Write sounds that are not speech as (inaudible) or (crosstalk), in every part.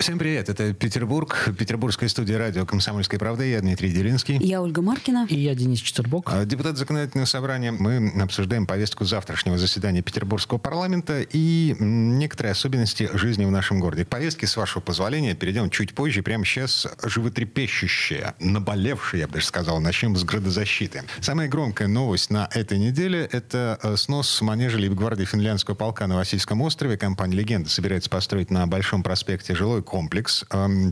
Всем привет, это Петербург, петербургская студия радио «Комсомольская правда». Я Дмитрий Делинский. Я Ольга Маркина. И я Денис Четербок. А, депутат законодательного собрания. Мы обсуждаем повестку завтрашнего заседания Петербургского парламента и некоторые особенности жизни в нашем городе. К повестке, с вашего позволения, перейдем чуть позже. Прямо сейчас животрепещущая, наболевшая, я бы даже сказал. Начнем с градозащиты. Самая громкая новость на этой неделе – это э, снос манежа Лейбгвардии финляндского полка на Васильском острове. Компания «Легенда» собирается построить на Большом проспекте жилой комплекс.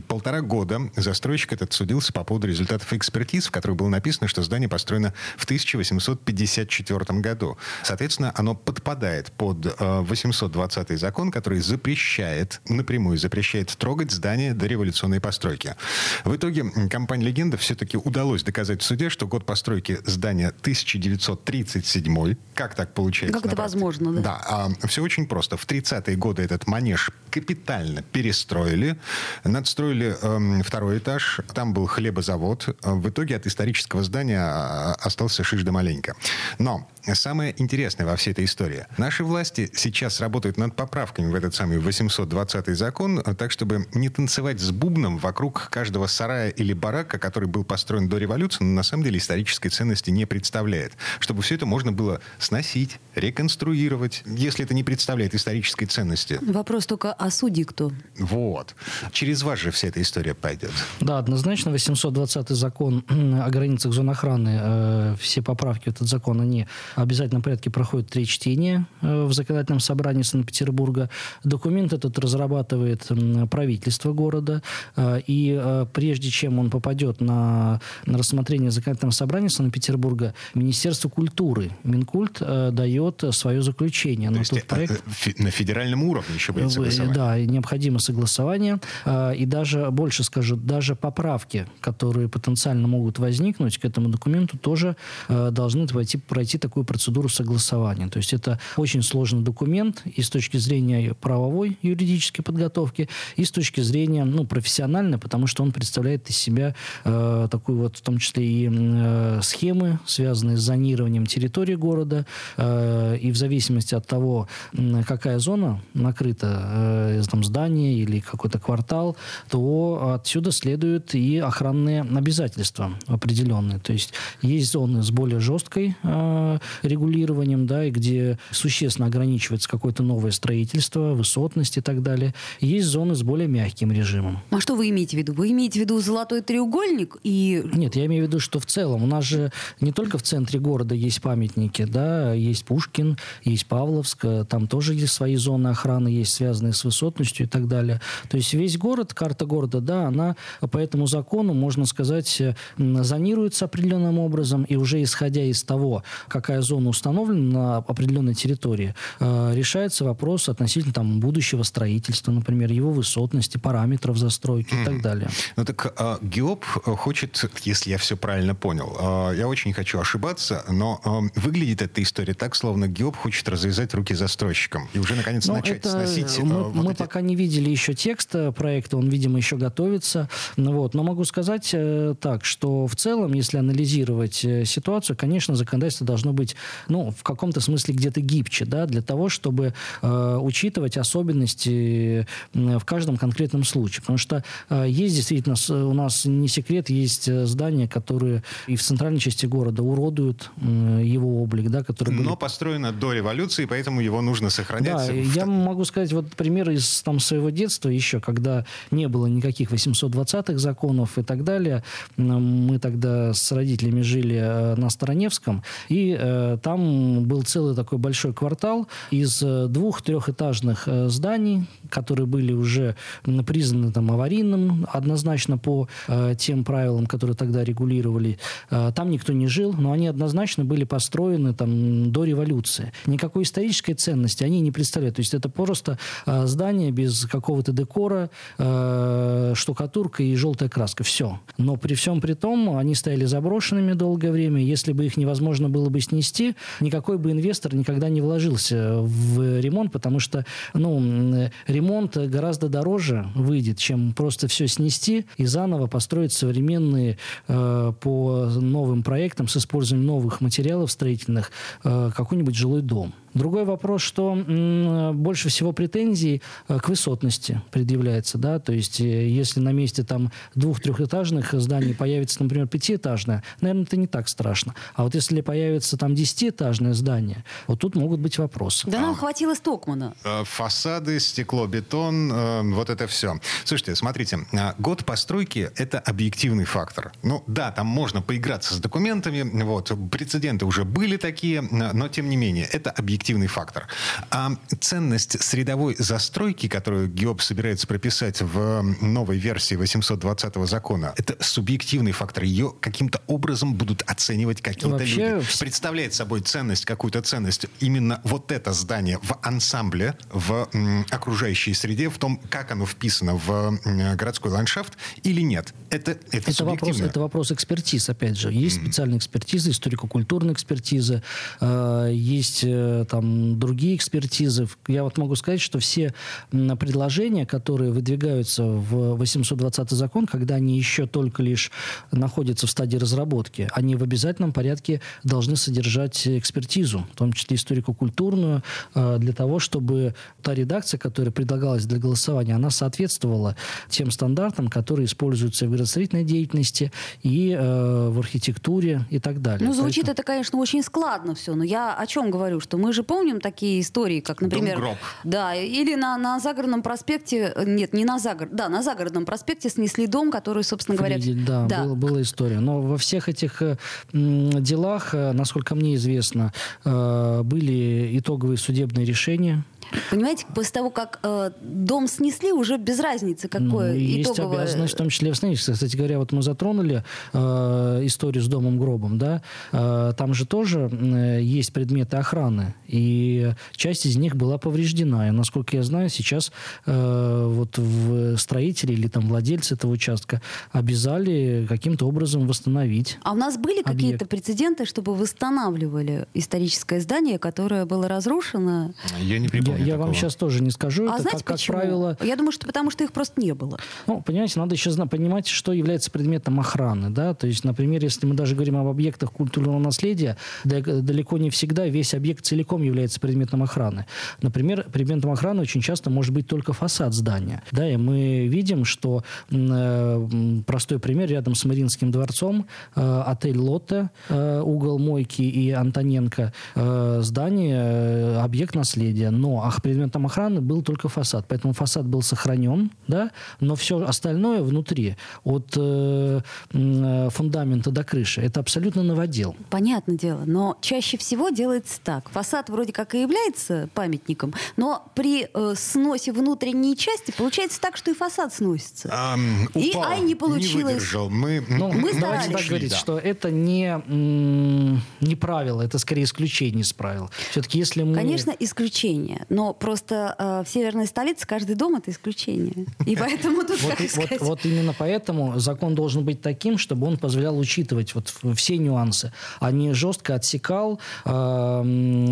Полтора года застройщик этот судился по поводу результатов экспертиз, в которых было написано, что здание построено в 1854 году. Соответственно, оно подпадает под 820 закон, который запрещает, напрямую запрещает трогать здание до революционной постройки. В итоге компании «Легенда» все-таки удалось доказать в суде, что год постройки здания 1937. Как так получается? Как это возможно, да? Да, а, все очень просто. В 30-е годы этот манеж капитально перестроили, надстроили э, второй этаж, там был хлебозавод. В итоге от исторического здания а, остался шиш да маленько. Но самое интересное во всей этой истории. Наши власти сейчас работают над поправками в этот самый 820 закон, так, чтобы не танцевать с бубном вокруг каждого сарая или барака, который был построен до революции, но на самом деле исторической ценности не представляет. Чтобы все это можно было сносить, реконструировать, если это не представляет исторической ценности. Вопрос только, а судьи кто? Вот. Через вас же вся эта история пойдет. Да, однозначно 820 закон (clears throat) о границах зон охраны, э, все поправки в этот закон, они обязательном порядке проходят три чтения э, в законодательном собрании Санкт-Петербурга. Документ этот разрабатывает правительство города, э, и э, прежде чем он попадет на, на рассмотрение законодательного собрания Санкт-Петербурга, Министерство культуры, Минкульт, дает свое заключение. То на тот проект. на федеральном уровне еще будет согласование? Да, необходимо согласование. И даже, больше скажу, даже поправки, которые потенциально могут возникнуть к этому документу, тоже должны пройти, пройти такую такую процедуру согласования. То есть это очень сложный документ и с точки зрения правовой юридической подготовки, и с точки зрения ну, профессиональной, потому что он представляет из себя э, такую вот, в том числе и э, схемы, связанные с зонированием территории города, э, и в зависимости от того, какая зона накрыта, э, там здание или какой-то квартал, то отсюда следуют и охранные обязательства определенные. То есть есть зоны с более жесткой э, регулированием, да, и где существенно ограничивается какое-то новое строительство, высотность и так далее. Есть зоны с более мягким режимом. А что вы имеете в виду? Вы имеете в виду золотой треугольник и... Нет, я имею в виду, что в целом у нас же не только в центре города есть памятники, да, есть Пушкин, есть Павловск, там тоже есть свои зоны охраны, есть связанные с высотностью и так далее. То есть весь город, карта города, да, она по этому закону, можно сказать, зонируется определенным образом, и уже исходя из того, какая какая зона установлена на определенной территории, э, решается вопрос относительно там, будущего строительства, например, его высотности, параметров застройки mm. и так далее. Ну так э, ГИОП хочет, если я все правильно понял, э, я очень хочу ошибаться, но э, выглядит эта история так, словно ГИОП хочет развязать руки застройщикам и уже наконец ну, начать это, сносить. Э, мы вот мы эти... пока не видели еще текста проекта, он, видимо, еще готовится. Ну, вот. Но могу сказать э, так, что в целом, если анализировать ситуацию, конечно, законодательство должно быть быть, ну, в каком-то смысле где-то гибче, да, для того, чтобы э, учитывать особенности в каждом конкретном случае. Потому что э, есть действительно, у нас не секрет, есть э, здания, которые и в центральной части города уродуют э, его облик, да, которые были... Но построено до революции, поэтому его нужно сохранять. Да, я могу сказать вот пример из там, своего детства еще, когда не было никаких 820-х законов и так далее. Мы тогда с родителями жили э, на Староневском, и Э, там был целый такой большой квартал из э, двух трехэтажных э, зданий, которые были уже признаны там аварийным однозначно по тем правилам, которые тогда регулировали. Там никто не жил, но они однозначно были построены там до революции. Никакой исторической ценности они не представляют. То есть это просто здание без какого-то декора, штукатурка и желтая краска. Все. Но при всем при том они стояли заброшенными долгое время. Если бы их невозможно было бы снести, снести, никакой бы инвестор никогда не вложился в ремонт, потому что ну, ремонт гораздо дороже выйдет, чем просто все снести и заново построить современные э, по новым проектам с использованием новых материалов строительных э, какой-нибудь жилой дом. Другой вопрос, что больше всего претензий э, к высотности предъявляется, да, то есть э, если на месте там двух-трехэтажных зданий появится, например, пятиэтажное, наверное, это не так страшно. А вот если появится там десятиэтажное здание, вот тут могут быть вопросы. Да нам хватило Стокмана. Э, фасады, стекло, бетон, вот это все. Слушайте, смотрите, год постройки – это объективный фактор. Ну да, там можно поиграться с документами, вот, прецеденты уже были такие, но тем не менее, это объективный объективный фактор. А ценность средовой застройки, которую ГИОП собирается прописать в новой версии 820 закона, это субъективный фактор. Ее каким-то образом будут оценивать какие-то Вообще... люди. Представляет собой ценность, какую-то ценность именно вот это здание в ансамбле, в м, окружающей среде, в том, как оно вписано в м, городской ландшафт или нет. Это, это, это, вопрос, это вопрос экспертиз, опять же. Есть mm. специальные экспертизы, историко-культурные экспертизы, э, есть э, там другие экспертизы. Я вот могу сказать, что все предложения, которые выдвигаются в 820 закон, когда они еще только лишь находятся в стадии разработки, они в обязательном порядке должны содержать экспертизу, в том числе историко-культурную, э, для того, чтобы та редакция, которая предлагалась для голосования, она соответствовала тем стандартам, которые используются в градостроительной деятельности и э, в архитектуре и так далее. Ну, звучит Поэтому... это, конечно, очень складно все, но я о чем говорю, что мы же помним такие истории, как, например... Дом-гроб. Да, или на, на загородном проспекте, нет, не на загород, да, на загородном проспекте снесли дом, который, собственно говоря... Фридель, да, да. Была, была история. Но во всех этих э, делах, э, насколько мне известно, э, были итоговые судебные решения, Понимаете, после того, как э, дом снесли, уже без разницы, какое ну, есть итоговое... обязанность, в том числе восстановиться. Кстати говоря, вот мы затронули э, историю с домом-гробом, да, э, там же тоже э, есть предметы охраны, и часть из них была повреждена. И, насколько я знаю, сейчас э, вот в строители или там владельцы этого участка обязали каким-то образом восстановить. А у нас были какие-то прецеденты, чтобы восстанавливали историческое здание, которое было разрушено? Я не припомню я вам сейчас тоже не скажу. А это знаете как, почему? как правило... Я думаю, что потому что их просто не было. Ну, понимаете, надо еще понимать, что является предметом охраны. Да? То есть, например, если мы даже говорим об объектах культурного наследия, далеко не всегда весь объект целиком является предметом охраны. Например, предметом охраны очень часто может быть только фасад здания. Да, и мы видим, что э, простой пример рядом с Мариинским дворцом э, отель Лотте, э, угол Мойки и Антоненко, э, здание, э, объект наследия. Но предметом охраны был только фасад. Поэтому фасад был сохранен, да, но все остальное внутри, от э, э, фундамента до крыши, это абсолютно новодел. Понятное дело, но чаще всего делается так. Фасад вроде как и является памятником, но при э, сносе внутренней части получается так, что и фасад сносится. Упал, и ай не получилось. Не выдержал. Мы, ну, мы давайте так говорить, да. что это не, не правило, это скорее исключение из правил. Все-таки если мы... Конечно, исключение. Но просто э, в северной столице каждый дом это исключение. И поэтому тут, вот, вот, вот именно поэтому закон должен быть таким, чтобы он позволял учитывать вот все нюансы, а не жестко отсекал э,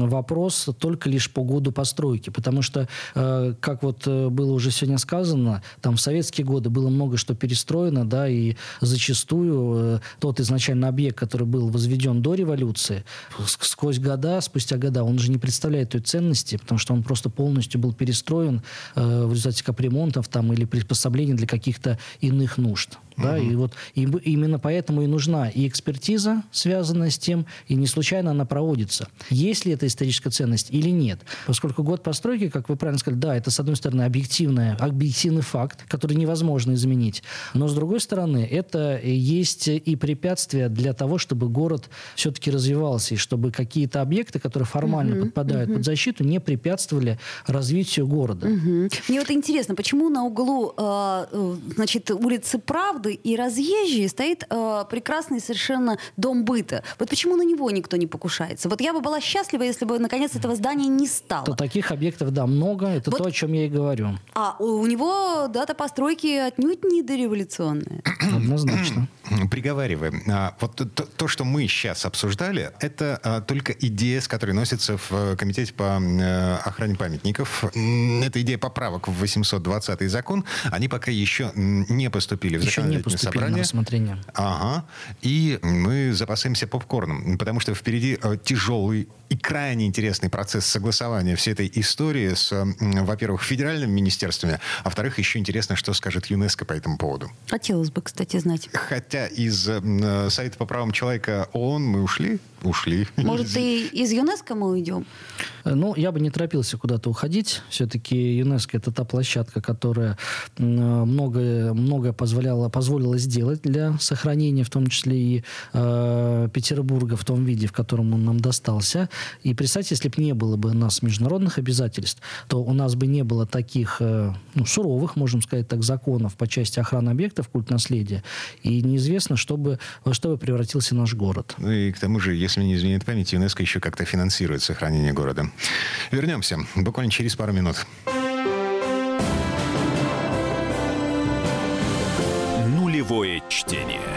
вопрос только лишь по году постройки. Потому что, э, как вот э, было уже сегодня сказано, там в советские годы было много что перестроено, да, и зачастую э, тот изначально объект, который был возведен до революции, сквозь года, спустя года, он же не представляет той ценности, потому что он просто полностью был перестроен э, в результате капремонтов там, или приспособлений для каких-то иных нужд. Да, угу. и вот и, именно поэтому и нужна и экспертиза, связанная с тем, и не случайно она проводится. Есть ли это историческая ценность или нет? Поскольку год постройки, как вы правильно сказали, да, это, с одной стороны, объективная, объективный факт, который невозможно изменить. Но, с другой стороны, это есть и препятствие для того, чтобы город все-таки развивался, и чтобы какие-то объекты, которые формально угу, подпадают угу. под защиту, не препятствовали развитию города. Угу. Мне вот интересно, почему на углу э, значит, улицы Правды правда и разъезжий стоит э, прекрасный совершенно дом быта. Вот почему на него никто не покушается? Вот я бы была счастлива, если бы наконец этого здания не стало. То таких объектов, да, много. Это вот, то, о чем я и говорю. А у, у него дата постройки отнюдь не дореволюционная. (clears throat) Однозначно. (clears throat) Приговариваем. А, вот то, то, что мы сейчас обсуждали, это а, только идея, с которой носится в э, Комитете по э, охране памятников. Это идея поправок в 820 закон. Они пока еще не поступили в еще законодательное не поступили собрание. рассмотрение. Ага. И мы запасаемся попкорном, потому что впереди э, тяжелый и крайне интересный процесс согласования всей этой истории с, во-первых, федеральными министерствами, а во-вторых, еще интересно, что скажет ЮНЕСКО по этому поводу. Хотелось бы, кстати, знать. Хотя из э, сайта по правам человека ООН мы ушли, ушли. Может, и из ЮНЕСКО мы уйдем? Ну, я бы не торопился куда-то уходить. Все-таки ЮНЕСКО это та площадка, которая многое, многое позволяла, позволила сделать для сохранения, в том числе и э, Петербурга в том виде, в котором он нам достался. И представьте, если бы не было бы у нас международных обязательств, то у нас бы не было таких э, ну, суровых, можем сказать так, законов по части охраны объектов культ наследия. И неизвестно, что бы, во что бы превратился наш город. Ну и к тому же, если не изменяет память, ЮНЕСКО еще как-то финансирует сохранение города. Вернемся буквально через пару минут. Нулевое чтение.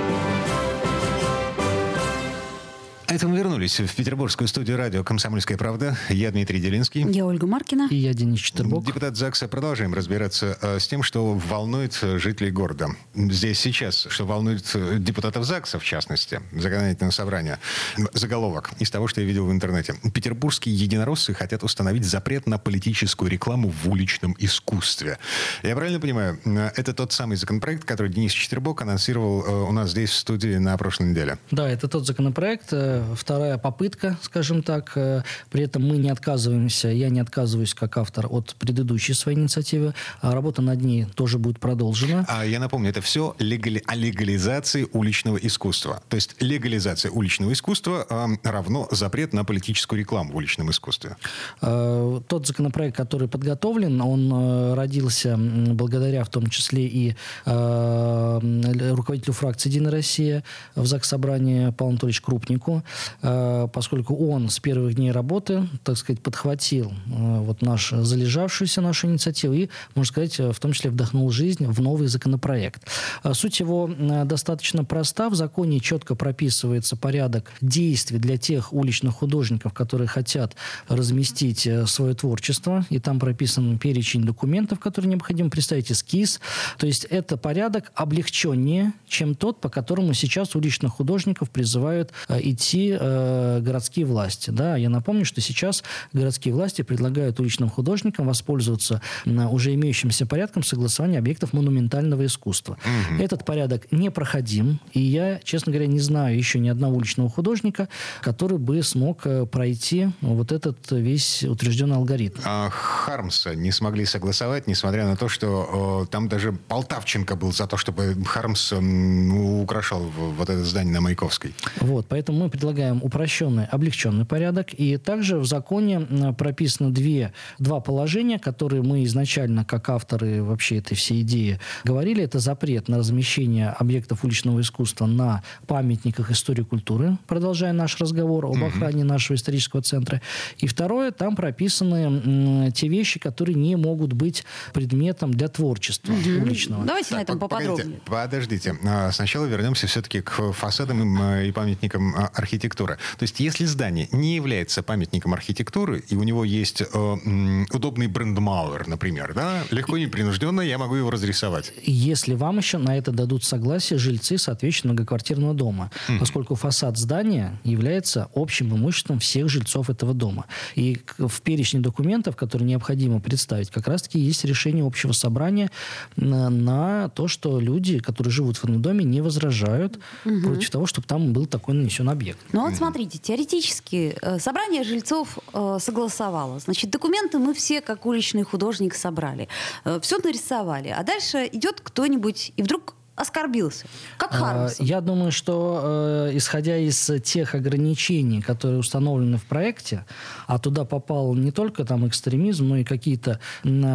Это мы вернулись в петербургскую студию радио «Комсомольская правда». Я Дмитрий Делинский. Я Ольга Маркина. И я Денис Четербок. Депутат ЗАГСа. Продолжаем разбираться э, с тем, что волнует жителей города. Здесь сейчас, что волнует э, депутатов ЗАГСа, в частности, законодательное собрание. Заголовок из того, что я видел в интернете. Петербургские единороссы хотят установить запрет на политическую рекламу в уличном искусстве. Я правильно понимаю, э, это тот самый законопроект, который Денис Четербок анонсировал у нас здесь в студии на прошлой неделе? Да, это тот законопроект, вторая попытка, скажем так. Э, при этом мы не отказываемся, я не отказываюсь как автор от предыдущей своей инициативы. А работа над ней тоже будет продолжена. А я напомню, это все легали... о легализации уличного искусства. То есть легализация уличного искусства э, равно запрет на политическую рекламу в уличном искусстве. Э, тот законопроект, который подготовлен, он э, родился благодаря в том числе и э, руководителю фракции «Единая Россия» в ЗАГС Собрании Павлу Анатольевичу Крупнику. Э, поскольку он с первых дней работы, так сказать, подхватил э, вот наш, залежавшуюся нашу инициативу и, можно сказать, в том числе вдохнул жизнь в новый законопроект. Э, суть его достаточно проста. В законе четко прописывается порядок действий для тех уличных художников, которые хотят разместить свое творчество. И там прописан перечень документов, которые необходимо представить, эскиз. То есть это порядок облегченнее, чем тот, по которому сейчас уличных художников призывают идти э, городские власти. Да? Я напомню, что сейчас городские власти предлагают уличным художникам воспользоваться э, уже имеющимся порядком согласования объектов монументального искусства. Угу. Этот порядок непроходим, и я, честно говоря, не знаю еще ни одного уличного художника, который бы смог э, пройти вот этот весь утвержденный алгоритм. А Хармса не смогли согласовать, несмотря на то, что э, там даже Полтавченко был за то, чтобы Хармс э, украшал вот это здание на Маяковской. Вот, поэтому мы предлагаем предлагаем упрощенный, облегченный порядок. И также в законе прописано две, два положения, которые мы изначально, как авторы вообще этой всей идеи, говорили. Это запрет на размещение объектов уличного искусства на памятниках истории культуры, продолжая наш разговор об охране нашего исторического центра. И второе, там прописаны те вещи, которые не могут быть предметом для творчества уличного. Давайте так, на этом поподробнее. Подождите. А, сначала вернемся все-таки к фасадам и памятникам а, архитектуры архитектура. То есть если здание не является памятником архитектуры, и у него есть э, удобный брендмауэр, например, да, легко и непринужденно я могу его разрисовать. Если вам еще на это дадут согласие жильцы, соответственно, многоквартирного дома, mm поскольку фасад здания является общим имуществом всех жильцов этого дома. И в перечне документов, которые необходимо представить, как раз-таки есть решение общего собрания на, на то, что люди, которые живут в этом доме, не возражают mm против того, чтобы там был такой нанесен объект. Ну вот смотрите, теоретически э, собрание жильцов э, согласовало. Значит, документы мы все, как уличный художник, собрали. Э, все нарисовали. А дальше идет кто-нибудь, и вдруг оскорбился. Как Хармсон. Я думаю, что э, исходя из тех ограничений, которые установлены в проекте, а туда попал не только там экстремизм, но и какие-то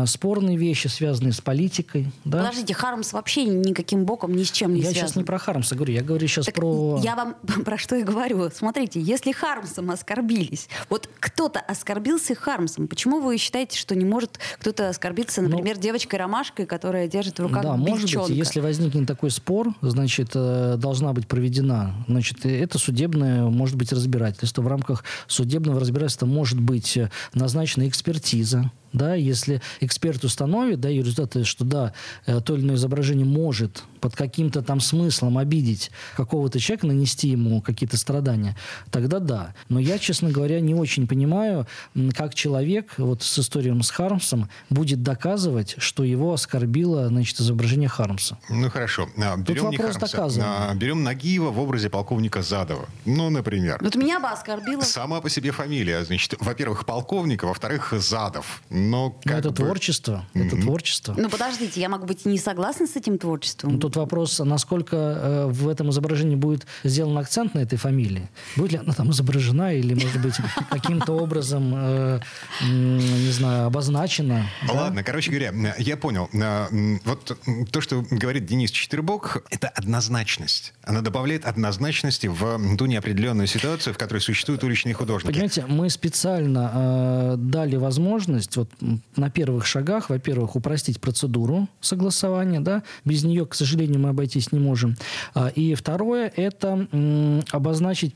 спорные вещи, связанные с политикой. Да? Подождите, Хармс вообще никаким боком ни с чем не я связан. Я сейчас не про Хармса говорю, я говорю сейчас так про... Я вам (laughs) про что и говорю. Смотрите, если Хармсом оскорбились, вот кто-то оскорбился Хармсом, почему вы считаете, что не может кто-то оскорбиться, ну, например, ну, девочкой-ромашкой, которая держит в руках Да, бельчонка? может быть, если возникнет такой спор, значит, э, должна быть проведена, значит, это судебное, может быть, разбирательство. В рамках судебного разбирательства может быть э, назначена экспертиза, да, если эксперт установит, да, и результаты, что да, э, то или иное изображение может под каким-то там смыслом обидеть какого-то человека, нанести ему какие-то страдания, тогда да. Но я, честно говоря, не очень понимаю, как человек вот с историей с Хармсом будет доказывать, что его оскорбило, значит, изображение Хармса. Ну, хорошо. А, берем Тут вопрос доказан. А, берем Нагиева в образе полковника Задова. Ну, например. Вот меня бы оскорбило. Сама по себе фамилия. Значит, во-первых, полковник, а во-вторых, Задов. Но, Но это бы... творчество. Mm-hmm. Это творчество. Ну, подождите, я могу быть не согласна с этим творчеством. Ну, тут вопрос, насколько э, в этом изображении будет сделан акцент на этой фамилии. Будет ли она там изображена или, может быть, (laughs) каким-то образом, э, не знаю, обозначена. Ладно, короче говоря, я понял. Э, вот то, что говорит Денис Четвербок, это однозначность. Она добавляет однозначности в ту неопределенную ситуацию, в которой существуют уличные художники. Понимаете, мы специально дали возможность вот на первых шагах, во-первых, упростить процедуру согласования, да, без нее, к сожалению, мы обойтись не можем. А, и второе, это обозначить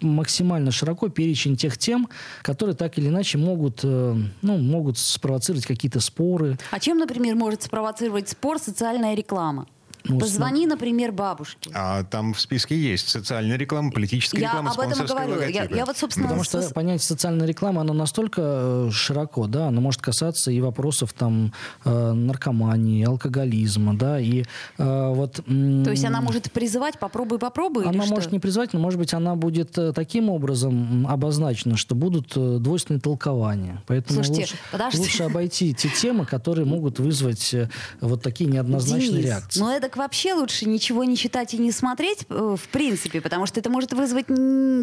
максимально широко перечень тех тем, которые так или иначе могут, э, ну, могут спровоцировать какие-то споры. А чем, например, может спровоцировать спор социальная реклама? Ну, Позвони, например, бабушке. А там в списке есть социальная реклама, политическая я реклама, об этом говорю. Я, я вот, собственно, Потому что со... понятие социальной рекламы, оно настолько э, широко, да, оно может касаться и вопросов там э, наркомании, алкоголизма, да, и э, вот... То есть она может призывать «попробуй, попробуй» Она может что? не призывать, но, может быть, она будет таким образом обозначена, что будут двойственные толкования. Поэтому Слушайте, лучше, лучше обойти те темы, которые могут вызвать вот такие неоднозначные Денис, реакции. Но это так вообще лучше ничего не читать и не смотреть, э, в принципе, потому что это может вызвать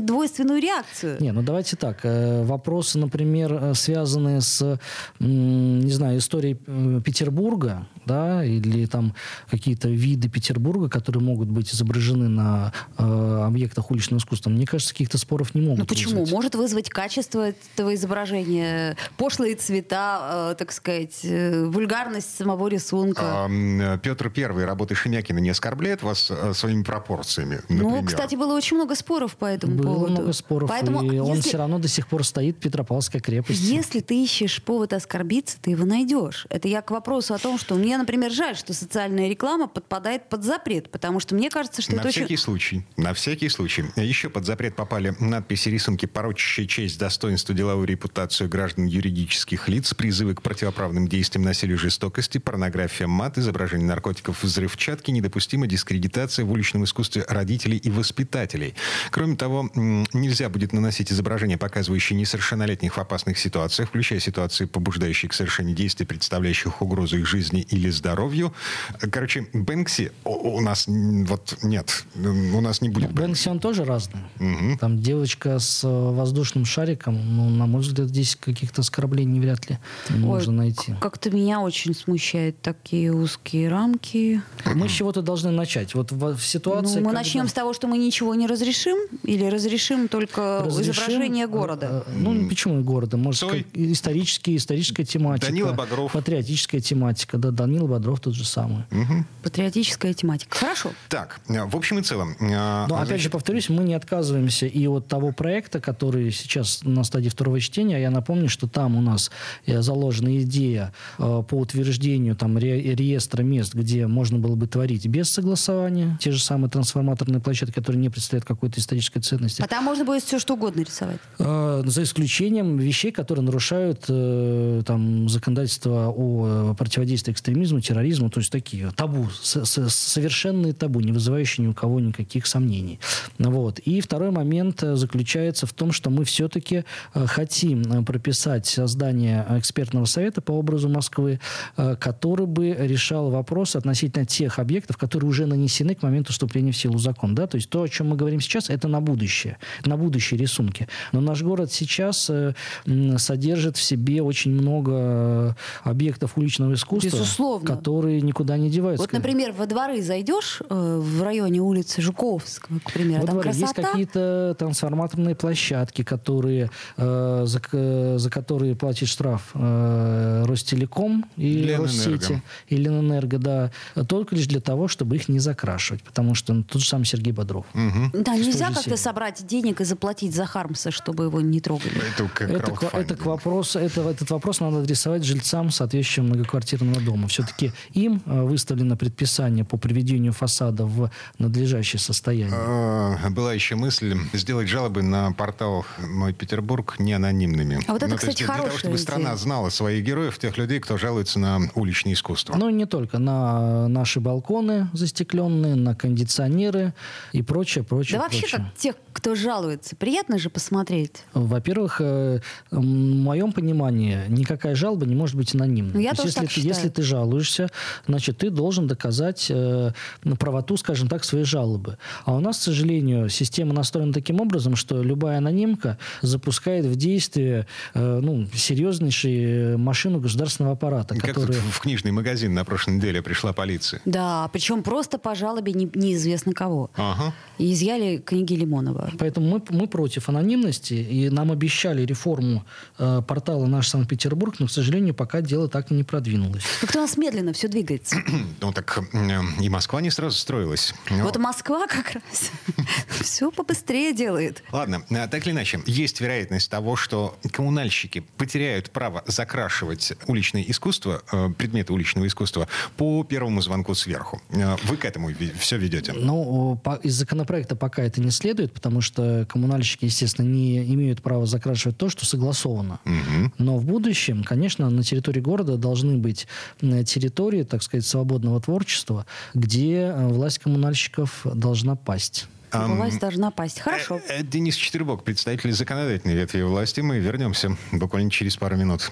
двойственную реакцию. Не, ну давайте так. Э, вопросы, например, э, связанные с, не знаю, историей Петербурга, да, или там какие-то виды Петербурга, которые могут быть изображены на э, объектах уличного искусства, мне кажется, каких-то споров не могут. Ну почему? Вызвать. Может вызвать качество этого изображения, пошлые цвета, э, так сказать, э, вульгарность самого рисунка. А, Петр Первый, работая Шемякина не оскорбляет вас э, своими пропорциями? Ну, например? Ну, кстати, было очень много споров по этому было поводу. много споров, Поэтому, и если... он все равно до сих пор стоит, Петропавловская крепость. Если ты ищешь повод оскорбиться, ты его найдешь. Это я к вопросу о том, что мне, например, жаль, что социальная реклама подпадает под запрет, потому что мне кажется, что на это всякий очень... случай. На всякий случай. Еще под запрет попали надписи, рисунки, порочащие честь, достоинство, деловую репутацию граждан юридических лиц, призывы к противоправным действиям, насилию, жестокости, порнография, мат, изображение наркотиков, взрывчатки, недопустима дискредитация в уличном искусстве родителей и воспитателей. Кроме того, нельзя будет наносить изображения, показывающие несовершеннолетних в опасных ситуациях, включая ситуации, побуждающие к совершению действий, представляющих угрозу их жизни или здоровью. Короче, Бэнкси у нас вот нет, у нас не будет. Бэнкси он тоже разный. Угу. Там девочка с э, воздушным шариком, ну, на мой взгляд, здесь каких-то оскорблений вряд ли Ой, можно найти. Как-то меня очень смущают такие узкие рамки. Мы с чего-то должны начать. Вот в, в ситуации... Ну, мы начнем с того, что мы ничего не разрешим? Или разрешим только разрешим, изображение города? Э, ну, почему города? Может, Цой. исторические, историческая тематика. Данила Бодров. Патриотическая тематика. Да, Данила Бодров тот же самый. Угу. Патриотическая тематика. Хорошо. Так, э, в общем и целом... Э, Но, значит... опять же, повторюсь, мы не отказываемся и от того проекта, который сейчас на стадии второго чтения. Я напомню, что там у нас заложена идея по утверждению там, реестра мест, где можно было бы творить без согласования. Те же самые трансформаторные площадки, которые не представляют какой-то исторической ценности. А там можно будет все что угодно рисовать? Э, за исключением вещей, которые нарушают э, там, законодательство о противодействии экстремизму, терроризму, то есть такие табу, с, с, совершенные табу, не вызывающие ни у кого никаких сомнений. Вот. И второй момент заключается в том, что мы все-таки хотим прописать создание экспертного совета по образу Москвы, который бы решал вопросы относительно тех объектов, которые уже нанесены к моменту вступления в силу закона. Да? То есть то, о чем мы говорим сейчас, это на будущее, на будущие рисунки. Но наш город сейчас э, содержит в себе очень много э, объектов уличного искусства, Безусловно. которые никуда не деваются. Вот, например, во дворы зайдешь э, в районе улицы Жуковского, к примеру, во там дворе красота. есть какие-то трансформаторные площадки, которые, э, за, за которые платит штраф э, Ростелеком и Ленэнерго. Россети, и Ленэнерго, да, только лишь для того, чтобы их не закрашивать, потому что ну, тот же самый Сергей Бодров. Да, Что нельзя как-то собрать денег и заплатить за Хармса, чтобы его не трогали. Это как Это, к- это к вопросу, это, этот вопрос надо адресовать жильцам соответствующего многоквартирного дома. Все-таки им э, выставлено предписание по приведению фасада в надлежащее состояние. А, Была еще мысль сделать жалобы на портал «Мой Петербург» не анонимными. А вот это, Ну, то есть кстати, для того, чтобы страна идея. знала своих героев, тех людей, кто жалуется на уличное искусство. Ну, не только. На наши балконы застекленные, на кондиционеры и прочее, прочее, Да вообще, прочее. как тех, кто жалуется, приятно же посмотреть. Во-первых, э, в моем понимании, никакая жалоба не может быть анонимной. Ну, я То тоже если, так ты, считаю. если ты жалуешься, значит, ты должен доказать э, правоту, скажем так, своей жалобы. А у нас, к сожалению, система настроена таким образом, что любая анонимка запускает в действие э, ну, серьезнейшую машину государственного аппарата, Как которая... тут в книжный магазин на прошлой неделе пришла полиция. Да, причем просто по жалобе не- неизвестно кого. Ага. И изъяли книги Лимонова. Поэтому мы, мы против анонимности, и нам обещали реформу э, портала «Наш Санкт-Петербург», но, к сожалению, пока дело так и не продвинулось. Как-то у нас медленно все двигается. (clears throat) Ну так э, и Москва не сразу строилась. Ну, Вот Москва как раз (laughs) все побыстрее делает. Ладно, а, так или иначе, есть вероятность того, что коммунальщики потеряют право закрашивать уличное искусство, э, предметы уличного искусства по первому звонку сверху. Э, Вы к этому все ведете? Ну, по- из законопроекта пока это не следует, потому что коммунальщики, естественно, не имеют права закрашивать то, что согласовано. Мгм. Но в будущем, конечно, на территории города должны быть э, территории, так сказать, свободного творчества, где э, власть коммунальщиков должна пасть. Ам, Власть должна пасть. Хорошо. Э, э, Денис Четвербок, представитель законодательной ветви власти. Мы вернемся буквально через пару минут.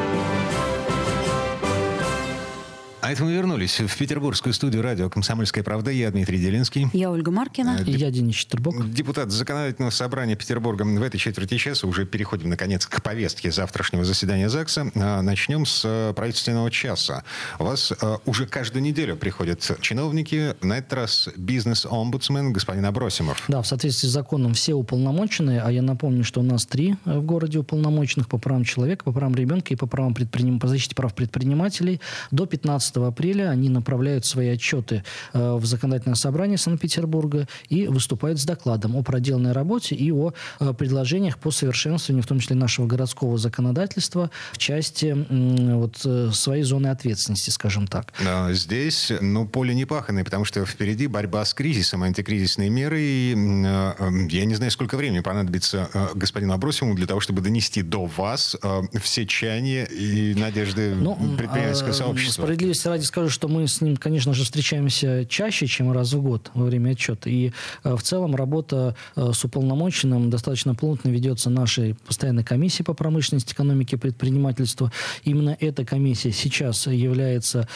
А это мы вернулись в петербургскую студию радио «Комсомольская правда». Я Дмитрий Делинский. Я Ольга Маркина. И я, Денис Четербок. Депутат Законодательного собрания Петербурга. В этой четверти часа уже переходим, наконец, к повестке завтрашнего заседания ЗАГСа. А, Начнем с э, правительственного часа. У вас э, уже каждую неделю приходят чиновники. На этот раз бизнес-омбудсмен господин Абросимов. Да, в соответствии с законом все уполномоченные, а я напомню, что у нас три э, в городе уполномоченных по правам человека, по правам ребенка и по, правам предприним... по защите прав предпринимателей. До 15 апреля они направляют свои отчеты э, в законодательное собрание Санкт-Петербурга и выступают с докладом о проделанной работе и о э, предложениях по совершенствованию, в том числе нашего городского законодательства, в части вот, э, своей зоны ответственности, скажем так. А, Здесь, ну, поле не паханое, потому что впереди борьба с кризисом, антикризисные меры. И я не знаю, сколько времени понадобится господину Абросимову для того, чтобы донести до вас все чаяния и надежды Ну, предпринимательского сообщества. Справедливости ради скажу, что мы с ним, конечно же, встречаемся чаще, чем раз в год во время отчета. И э, в целом работа э, с уполномоченным достаточно плотно ведется нашей постоянной комиссией по промышленности, экономике, предпринимательству. Именно эта комиссия сейчас является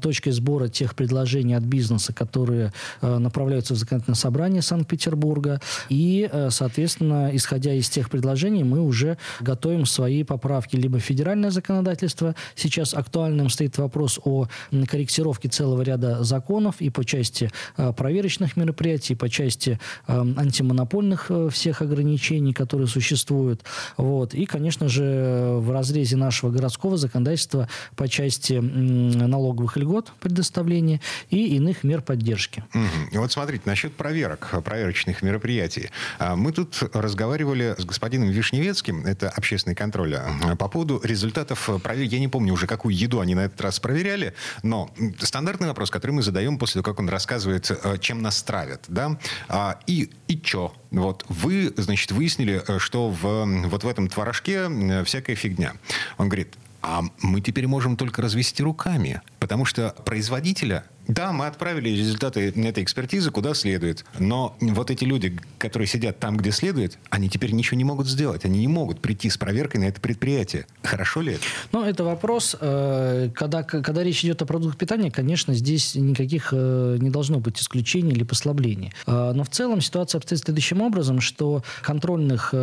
точкой сбора тех предложений от бизнеса, которые э, направляются в законодательное собрание Санкт-Петербурга. И, соответственно, исходя из тех предложений, мы уже готовим свои поправки либо федеральное законодательство. Сейчас актуальным стоит вопрос о корректировки целого ряда законов и по части проверочных мероприятий, и по части антимонопольных всех ограничений, которые существуют. Вот. И, конечно же, в разрезе нашего городского законодательства по части налоговых льгот предоставления и иных мер поддержки. Вот смотрите, насчет проверок, проверочных мероприятий. А, мы тут разговаривали с господином Вишневецким, это общественный контроль, а, по поводу результатов проверки. Я не помню уже, какую еду они на этот раз проверяли, но стандартный вопрос, который мы задаем после того, как он рассказывает, э, чем нас травят, да, а, и, и чё? Вот вы, значит, выяснили, э, что в, вот в этом творожке э, всякая фигня. Он говорит, а мы теперь можем только развести руками, потому что производителя да, мы отправили результаты этой экспертизы куда следует. Но вот эти люди, которые сидят там, где следует, они теперь ничего не могут сделать. Они не могут прийти с проверкой на это предприятие. Хорошо ли это? Ну, это вопрос. Э, когда, когда речь идет о продуктах питания, конечно, здесь никаких э, не должно быть исключений или послаблений. Э, но в целом ситуация обстоит следующим образом, что контрольных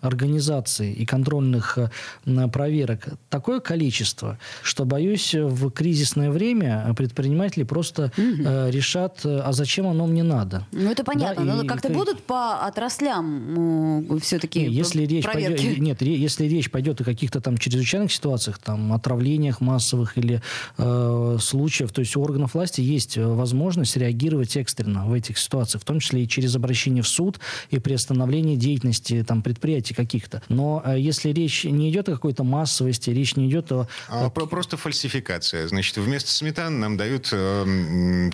организаций и контрольных проверок такое количество, что, боюсь, в кризисное время предприниматели просто просто угу. э, решат, э, а зачем оно мне надо. Ну, это понятно. Да, но как-то и... будут по отраслям ну, все-таки если речь пойдет, Нет, если речь пойдет о каких-то там чрезвычайных ситуациях, там, отравлениях массовых или э, случаев, то есть у органов власти есть возможность реагировать экстренно в этих ситуациях, в том числе и через обращение в суд и приостановление деятельности там, предприятий каких-то. Но э, если речь не идет о какой-то массовости, речь не идет о... А, Просто фальсификация. Значит, вместо сметаны нам дают э,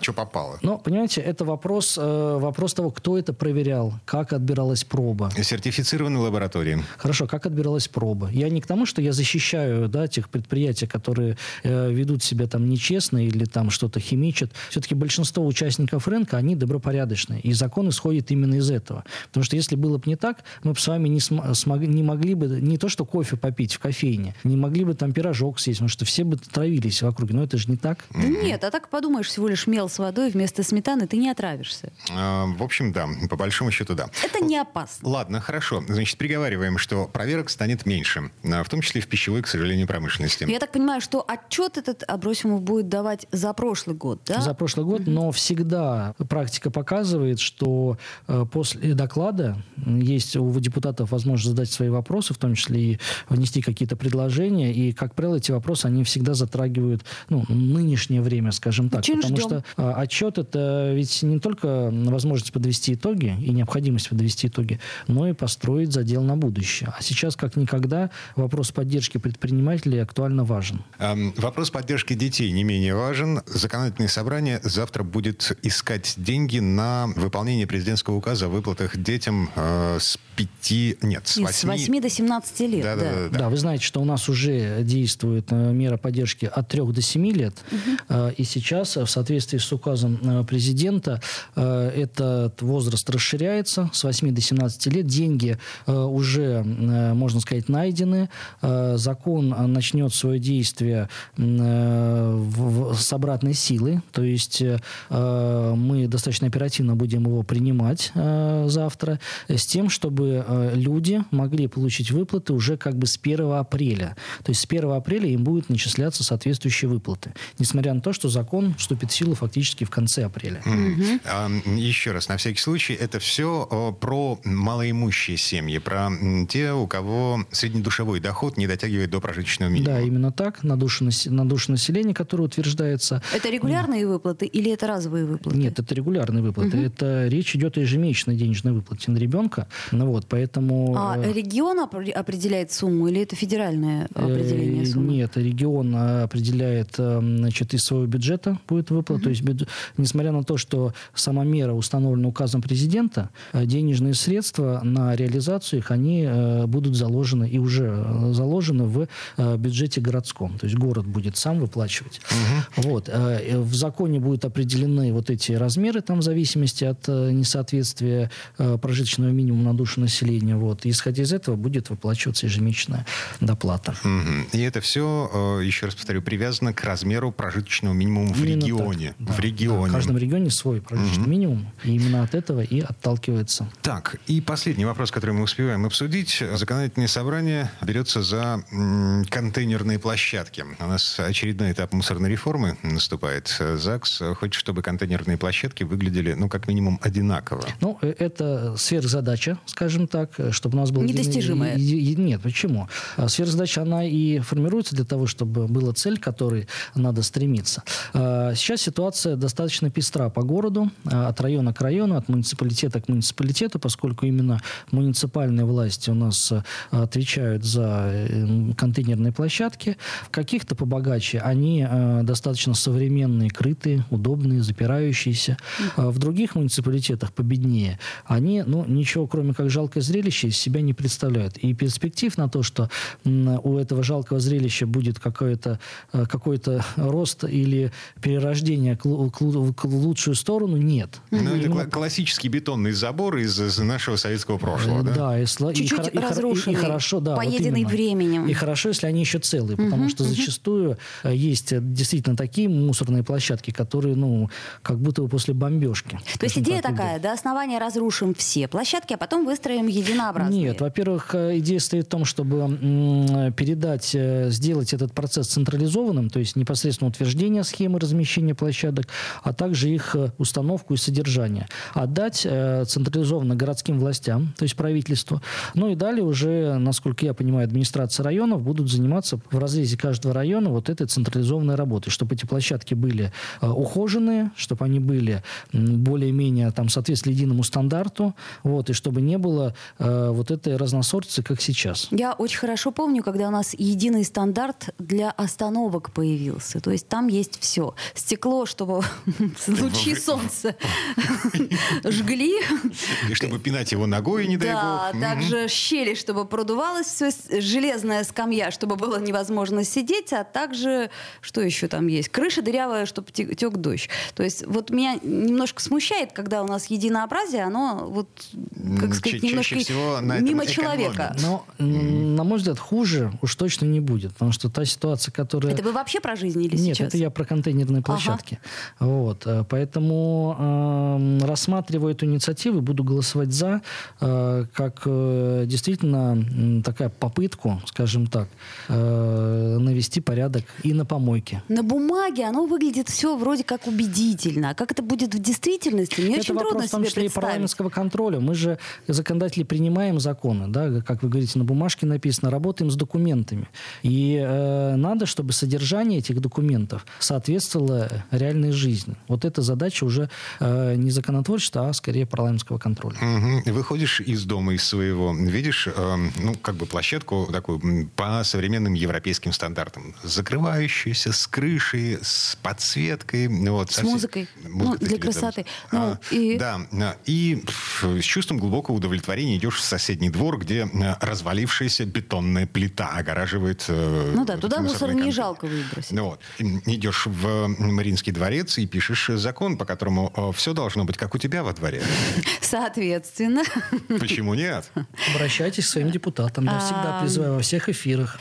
что попало. Ну, понимаете, это вопрос, э, вопрос того, кто это проверял, как отбиралась проба. Сертифицированные лаборатории. Хорошо, как отбиралась проба. Я не к тому, что я защищаю да, тех предприятий, которые э, ведут себя там нечестно или там что-то химичат. Все-таки большинство участников рынка, они добропорядочные. И закон исходит именно из этого. Потому что если было бы не так, мы бы с вами не, см- смог- не могли бы не то, что кофе попить в кофейне, не могли бы там пирожок съесть, потому что все бы травились в округе. Но это же не так. Да нет, а так подумаешь, всего лишь мел с водой вместо сметаны, ты не отравишься. А, в общем, да, по большому счету, да. Это не опасно. Ладно, хорошо. Значит, приговариваем, что проверок станет меньше, а, в том числе в пищевой, к сожалению, промышленности. Я так понимаю, что отчет этот Абросимов будет давать за прошлый год, да? За прошлый год, угу. но всегда практика показывает, что э, после доклада есть у депутатов возможность задать свои вопросы, в том числе и внести какие-то предложения, и, как правило, эти вопросы, они всегда затрагивают ну, нынешнее время, скажем так. Очень потому ждем. что а, отчет это ведь не только возможность подвести итоги и необходимость подвести итоги, но и построить задел на будущее. А сейчас, как никогда, вопрос поддержки предпринимателей актуально важен. Эм, вопрос поддержки детей не менее важен. Законодательное собрание завтра будет искать деньги на выполнение президентского указа о выплатах детям э, с 5... Нет, с 8... С 8 до 17 лет. Да, да. Да, да, да. вы знаете, что у нас уже действует э, мера поддержки от 3 до 7 лет. Угу. И сейчас в соответствии с указом э, президента э, этот возраст расширяется с 8 до 17 лет. Деньги э, уже, можно сказать, найдены. Закон начнет свое действие с обратной силы. То есть мы достаточно оперативно будем его принимать завтра с тем, чтобы люди могли получить выплаты уже как бы с 1 апреля. То есть с 1 апреля им будут начисляться соответствующие выплаты. Несмотря на то, что закон вступит в силу фактически в конце апреля. Mm. А, еще раз, на всякий случай, это все про малоимущие семьи, про те, у кого среднедушевой доход не дотягивает до прожиточного минимума. Да, именно так, на душу, на душу населения, которое утверждается. Это регулярные выплаты или это разовые выплаты? Нет, это регулярные выплаты. Угу. Это речь идет о ежемесячной денежной выплате на ребенка. Ну вот, поэтому... А э, регион определяет сумму или это федеральное э, определение суммы? Нет, регион определяет, э, значит, из своего бюджета будет выплата. Угу. То есть несмотря на то, что сама мера установлена указом президента, э, денежные средства на реализацию их, они э, будут заложены и уже э, заложены в бюджете городском. То есть город будет сам выплачивать. Угу. Вот. В законе будут определены вот эти размеры там в зависимости от несоответствия прожиточного минимума на душу населения. Вот. И исходя из этого будет выплачиваться ежемесячная доплата. Угу. И это все, еще раз повторю, привязано к размеру прожиточного минимума в Именно регионе. Да, в регионе. Да, в каждом регионе свой прожиточный угу. минимум. И именно от этого и отталкивается. Так, и последний вопрос, который мы успеваем обсудить. Законодательное собрание берется за м, контейнерные площадки. У нас очередной этап мусорной реформы наступает. ЗАГС хочет, чтобы контейнерные площадки выглядели, ну, как минимум, одинаково. Ну, э, это сверхзадача, скажем так, чтобы у нас был... Недостижимая. Нет, почему? А сверхзадача, она и формируется для того, чтобы была цель, к которой надо стремиться. А, сейчас ситуация достаточно пестра по городу, а, от района к району, от муниципалитета к муниципалитету, поскольку именно муниципальные власти у нас отвечают за э, контейнерные площадки. В каких-то побогаче они достаточно современные, крытые, удобные, запирающиеся. В других муниципалитетах победнее они ну, ничего, кроме как жалкое зрелище, из себя не представляют. И перспектив на то, что у этого жалкого зрелища будет какой-то э, какой рост или перерождение к, к, к лучшую сторону, нет. Ну, это Именно... классический бетонный забор из, из нашего советского прошлого, да? Да, и, Чуть-чуть и, разрушенный, и, и хорошо, да, поеденный вот временем. И хорошо, если они еще целые, потому угу, что угу. зачастую э, есть действительно такие мусорные площадки, которые, ну, как будто бы после бомбежки. То есть идея так, такая, до основания разрушим все площадки, а потом выстроим единообразные. Нет, во-первых, э, идея стоит в том, чтобы передать, э, сделать этот процесс централизованным, то есть непосредственно утверждение схемы размещения площадок, а также их э, установку и содержание. Отдать централизованно городским властям, то есть правительству. Ну и далее уже, насколько я понимаю, администрации районов будут заниматься в разрезе каждого района вот этой централизованной работой, чтобы эти площадки были ухоженные, чтобы они были более-менее там соответствовали единому стандарту, вот, и чтобы не было э, вот этой разносортицы, как сейчас. Я очень хорошо помню, когда у нас единый стандарт для остановок появился. То есть там есть все. Стекло, чтобы (laughs) лучи солнца (laughs) жгли. И чтобы пинать его ногой, не дай бог. Да, также щели, чтобы продувалось все, железная скамья, чтобы было невозможно сидеть, а также, что еще там есть? Крыша дырявая, чтобы тек дождь. То есть вот меня немножко смущает, когда у нас единообразие, оно вот, как сказать, немножко мимо человека. Но, на мой взгляд, хуже уж точно не будет, потому что та ситуация, которая... Это вы вообще про жизнь или Нет, сейчас? это я про контейнерные площадки. Ага. Вот, э, поэтому э, рассматривая эту инициативу, буду голосовать за, э, как э, действительно такая попытку, скажем так, э, навести порядок и на помойке. На бумаге оно выглядит все вроде как убедительно. А как это будет в действительности, мне это очень вопрос трудно в том числе и парламентского контроля. Мы же, законодатели, принимаем законы, да, как вы говорите, на бумажке написано, работаем с документами. И э, надо, чтобы содержание этих документов соответствовало реальной жизни. Вот эта задача уже э, не законотворчества, а скорее парламентского контроля. Угу. Выходишь из дома, из своего, видишь, э, ну, как бы площадку такую по современным европейским стандартам, закрывающуюся с крышей, с подсветкой. Вот, с совсем... музыкой. Музыка ну, для красоты. Ну, а, и... Да, и с чувством глубокого удовлетворения идешь в соседний двор, где э, развалившаяся бетонная плита огораживает... Э, ну да, туда мусор не жалко выбросить. Ну, вот. Идешь в Мариинский дворец и пишешь закон, по которому э, все должно быть как у тебя во дворе. Соответственно. Почему нет? Обращайтесь к своим депутатам. Я всегда призываю во всех эфирах.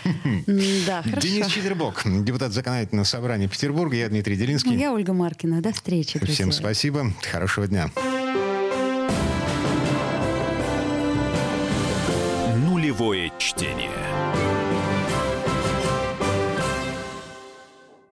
Да, хорошо. Денис Четербок, депутат законодательного собрания Петербурга. Я Дмитрий Делинский. Я Ольга Маркина. До встречи. Всем спасибо. Хорошего дня. Нулевое чтение.